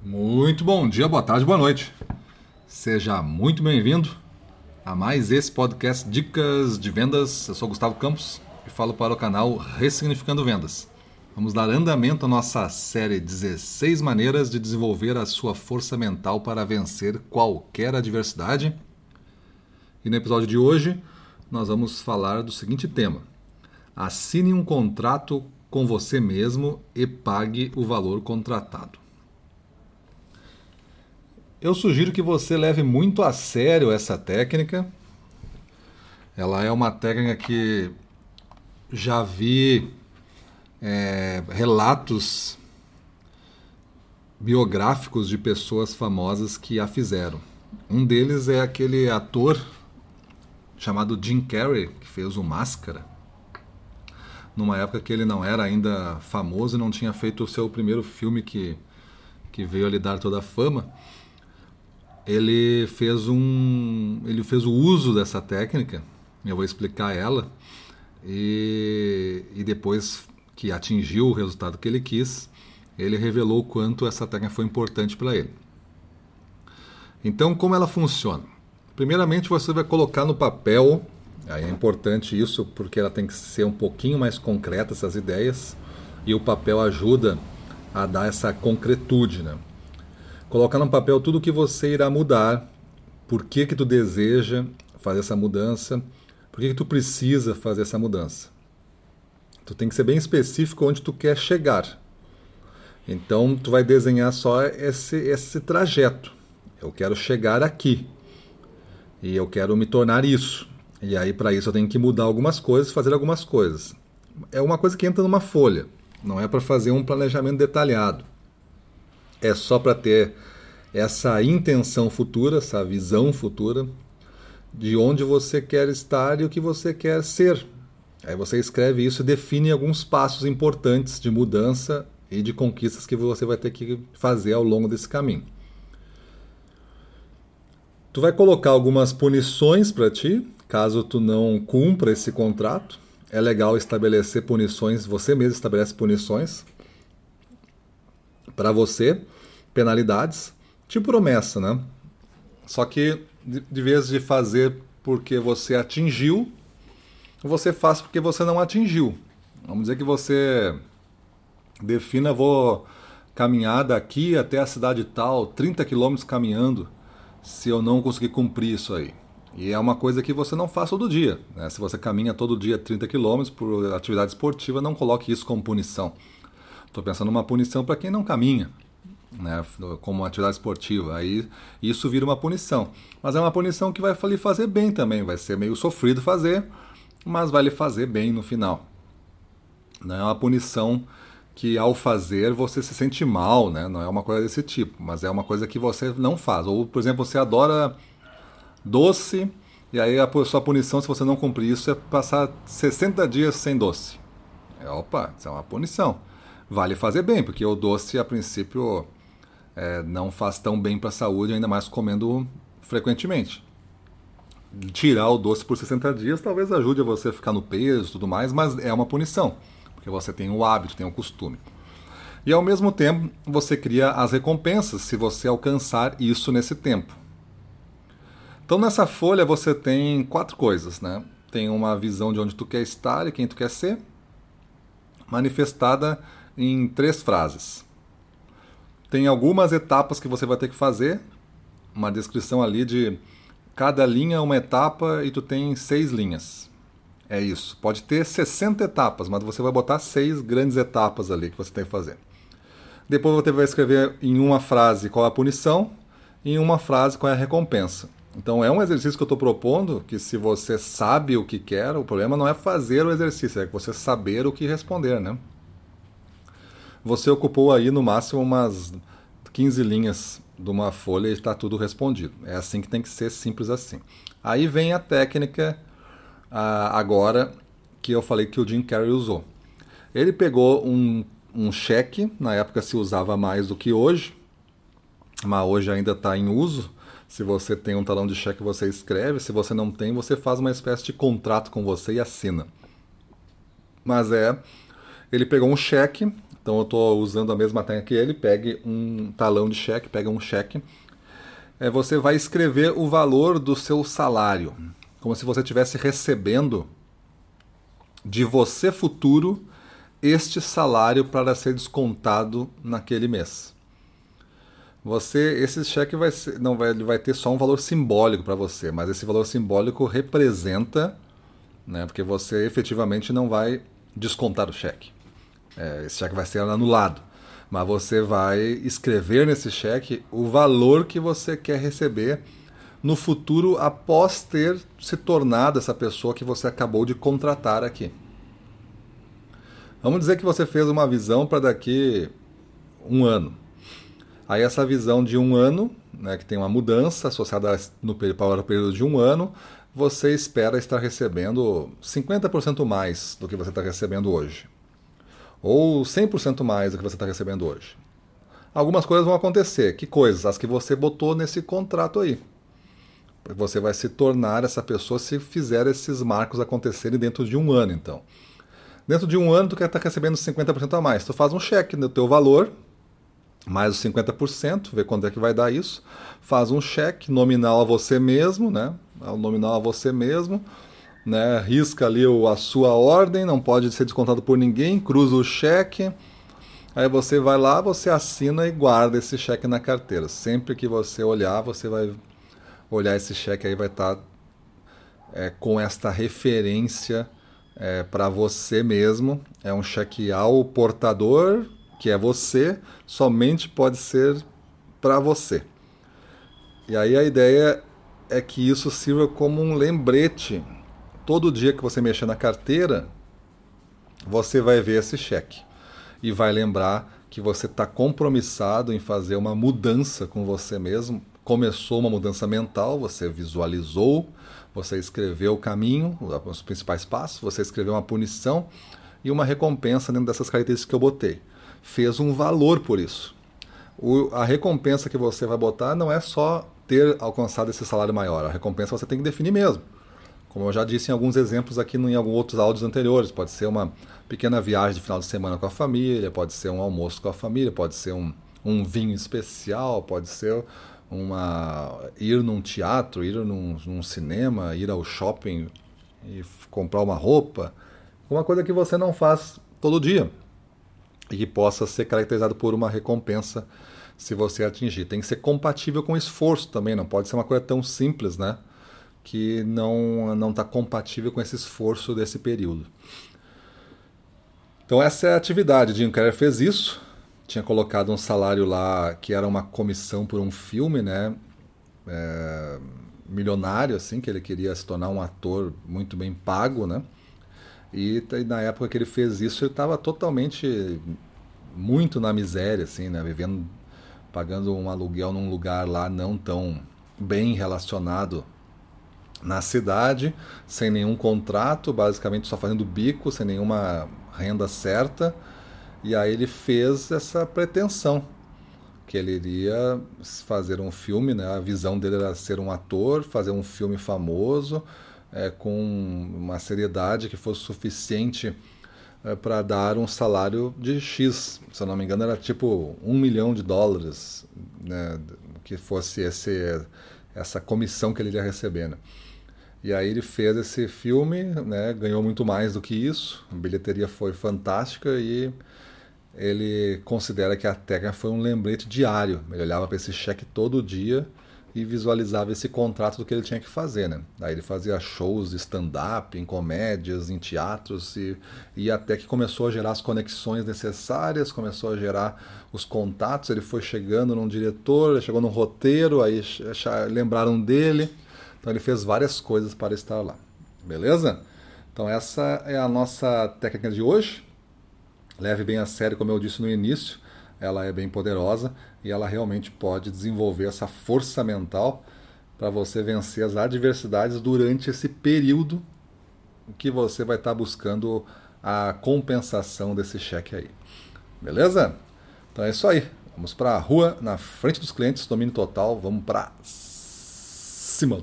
Muito bom dia, boa tarde, boa noite. Seja muito bem-vindo a mais esse podcast Dicas de Vendas. Eu sou Gustavo Campos e falo para o canal Ressignificando Vendas. Vamos dar andamento à nossa série 16 maneiras de desenvolver a sua força mental para vencer qualquer adversidade. E no episódio de hoje, nós vamos falar do seguinte tema: Assine um contrato com você mesmo e pague o valor contratado. Eu sugiro que você leve muito a sério essa técnica. Ela é uma técnica que já vi é, relatos biográficos de pessoas famosas que a fizeram. Um deles é aquele ator chamado Jim Carrey, que fez o Máscara. Numa época que ele não era ainda famoso e não tinha feito o seu primeiro filme que, que veio a lhe dar toda a fama ele fez um ele fez o uso dessa técnica eu vou explicar ela e, e depois que atingiu o resultado que ele quis ele revelou o quanto essa técnica foi importante para ele então como ela funciona primeiramente você vai colocar no papel aí é importante isso porque ela tem que ser um pouquinho mais concreta essas ideias e o papel ajuda a dar essa concretude né? Colocar no papel tudo o que você irá mudar, por que que tu deseja fazer essa mudança, por que que tu precisa fazer essa mudança. Tu tem que ser bem específico onde tu quer chegar. Então tu vai desenhar só esse, esse trajeto. Eu quero chegar aqui. E eu quero me tornar isso. E aí para isso eu tenho que mudar algumas coisas, fazer algumas coisas. É uma coisa que entra numa folha. Não é para fazer um planejamento detalhado é só para ter essa intenção futura, essa visão futura de onde você quer estar e o que você quer ser. Aí você escreve isso e define alguns passos importantes de mudança e de conquistas que você vai ter que fazer ao longo desse caminho. Tu vai colocar algumas punições para ti, caso tu não cumpra esse contrato. É legal estabelecer punições, você mesmo estabelece punições para você penalidades, tipo promessa, né? Só que de, de vez de fazer porque você atingiu, você faz porque você não atingiu. Vamos dizer que você defina, vou caminhar daqui até a cidade tal, 30 quilômetros caminhando, se eu não conseguir cumprir isso aí. E é uma coisa que você não faz todo dia. Né? Se você caminha todo dia 30 quilômetros por atividade esportiva, não coloque isso como punição. Estou pensando numa punição para quem não caminha, né, como atividade esportiva. Aí isso vira uma punição. Mas é uma punição que vai lhe fazer bem também. Vai ser meio sofrido fazer, mas vai lhe fazer bem no final. Não é uma punição que ao fazer você se sente mal, né? Não é uma coisa desse tipo, mas é uma coisa que você não faz. Ou, por exemplo, você adora doce e aí a sua punição, se você não cumprir isso, é passar 60 dias sem doce. É, opa, isso é uma punição vale fazer bem, porque o doce, a princípio, é, não faz tão bem para a saúde, ainda mais comendo frequentemente. Tirar o doce por 60 dias talvez ajude a você a ficar no peso e tudo mais, mas é uma punição, porque você tem o hábito, tem o costume. E ao mesmo tempo, você cria as recompensas se você alcançar isso nesse tempo. Então nessa folha você tem quatro coisas, né? Tem uma visão de onde tu quer estar e quem tu quer ser, manifestada em três frases. Tem algumas etapas que você vai ter que fazer, uma descrição ali de cada linha é uma etapa e tu tem seis linhas. É isso. Pode ter 60 etapas, mas você vai botar seis grandes etapas ali que você tem que fazer. Depois você vai escrever em uma frase qual é a punição e em uma frase qual é a recompensa. Então é um exercício que eu estou propondo que se você sabe o que quer, o problema não é fazer o exercício, é você saber o que responder, né? Você ocupou aí no máximo umas 15 linhas de uma folha e está tudo respondido. É assim que tem que ser, simples assim. Aí vem a técnica agora que eu falei que o Jim Carrey usou. Ele pegou um, um cheque, na época se usava mais do que hoje, mas hoje ainda está em uso. Se você tem um talão de cheque, você escreve. Se você não tem, você faz uma espécie de contrato com você e assina. Mas é, ele pegou um cheque, Então eu estou usando a mesma técnica que ele. Pegue um talão de cheque, pega um cheque. É, você vai escrever o valor do seu salário, como se você estivesse recebendo de você futuro este salário para ser descontado naquele mês. Você, esse cheque vai ser, não vai, vai ter só um valor simbólico para você, mas esse valor simbólico representa, né, porque você efetivamente não vai descontar o cheque. É, esse cheque vai ser anulado, mas você vai escrever nesse cheque o valor que você quer receber no futuro após ter se tornado essa pessoa que você acabou de contratar aqui. Vamos dizer que você fez uma visão para daqui um ano. Aí essa visão de um ano, né, que tem uma mudança associada no, período de um ano, você espera estar recebendo 50% mais do que você está recebendo hoje. Ou 100% mais do que você está recebendo hoje. Algumas coisas vão acontecer. Que coisas? As que você botou nesse contrato aí. Você vai se tornar essa pessoa se fizer esses marcos acontecerem dentro de um ano, então. Dentro de um ano, tu quer estar recebendo 50% a mais. Tu faz um cheque no teu valor, mais os 50%, vê quanto é que vai dar isso. Faz um cheque nominal a você mesmo, né? Nominal a você mesmo, né? Risca ali a sua ordem, não pode ser descontado por ninguém, cruza o cheque. Aí você vai lá, você assina e guarda esse cheque na carteira. Sempre que você olhar, você vai olhar esse cheque aí vai estar é, com esta referência é, para você mesmo. É um cheque ao portador, que é você, somente pode ser para você. E aí a ideia é que isso sirva como um lembrete. Todo dia que você mexer na carteira, você vai ver esse cheque e vai lembrar que você está compromissado em fazer uma mudança com você mesmo. Começou uma mudança mental, você visualizou, você escreveu o caminho, os principais passos, você escreveu uma punição e uma recompensa dentro dessas características que eu botei. Fez um valor por isso. O, a recompensa que você vai botar não é só ter alcançado esse salário maior, a recompensa você tem que definir mesmo. Como eu já disse em alguns exemplos aqui em alguns outros áudios anteriores, pode ser uma pequena viagem de final de semana com a família, pode ser um almoço com a família, pode ser um, um vinho especial, pode ser uma ir num teatro, ir num, num cinema, ir ao shopping e comprar uma roupa, uma coisa que você não faz todo dia e que possa ser caracterizado por uma recompensa se você atingir. Tem que ser compatível com esforço também, não pode ser uma coisa tão simples, né? Que não não está compatível com esse esforço desse período. Então essa é a atividade. Jim Carrey fez isso tinha colocado um salário lá que era uma comissão por um filme, né? É, milionário, assim, que ele queria se tornar um ator muito bem pago, né? E, e na época que ele fez isso, ele estava totalmente muito na miséria, assim, né? Vivendo, pagando um aluguel num lugar lá não tão bem relacionado na cidade, sem nenhum contrato, basicamente só fazendo bico, sem nenhuma renda certa e aí ele fez essa pretensão que ele iria fazer um filme, né? A visão dele era ser um ator, fazer um filme famoso, é, com uma seriedade que fosse suficiente é, para dar um salário de X. Se eu não me engano, era tipo um milhão de dólares, né? Que fosse esse, essa comissão que ele iria receber, né? E aí ele fez esse filme, né? Ganhou muito mais do que isso. A bilheteria foi fantástica e ele considera que a técnica foi um lembrete diário. Ele olhava para esse cheque todo dia e visualizava esse contrato do que ele tinha que fazer, né? Aí ele fazia shows de stand-up, em comédias, em teatros e, e até que começou a gerar as conexões necessárias, começou a gerar os contatos. Ele foi chegando num diretor, chegou num roteiro, aí lembraram dele. Então ele fez várias coisas para estar lá. Beleza? Então essa é a nossa técnica de hoje leve bem a sério, como eu disse no início, ela é bem poderosa e ela realmente pode desenvolver essa força mental para você vencer as adversidades durante esse período que você vai estar tá buscando a compensação desse cheque aí. Beleza? Então é isso aí. Vamos para a rua, na frente dos clientes, domínio total. Vamos para cima.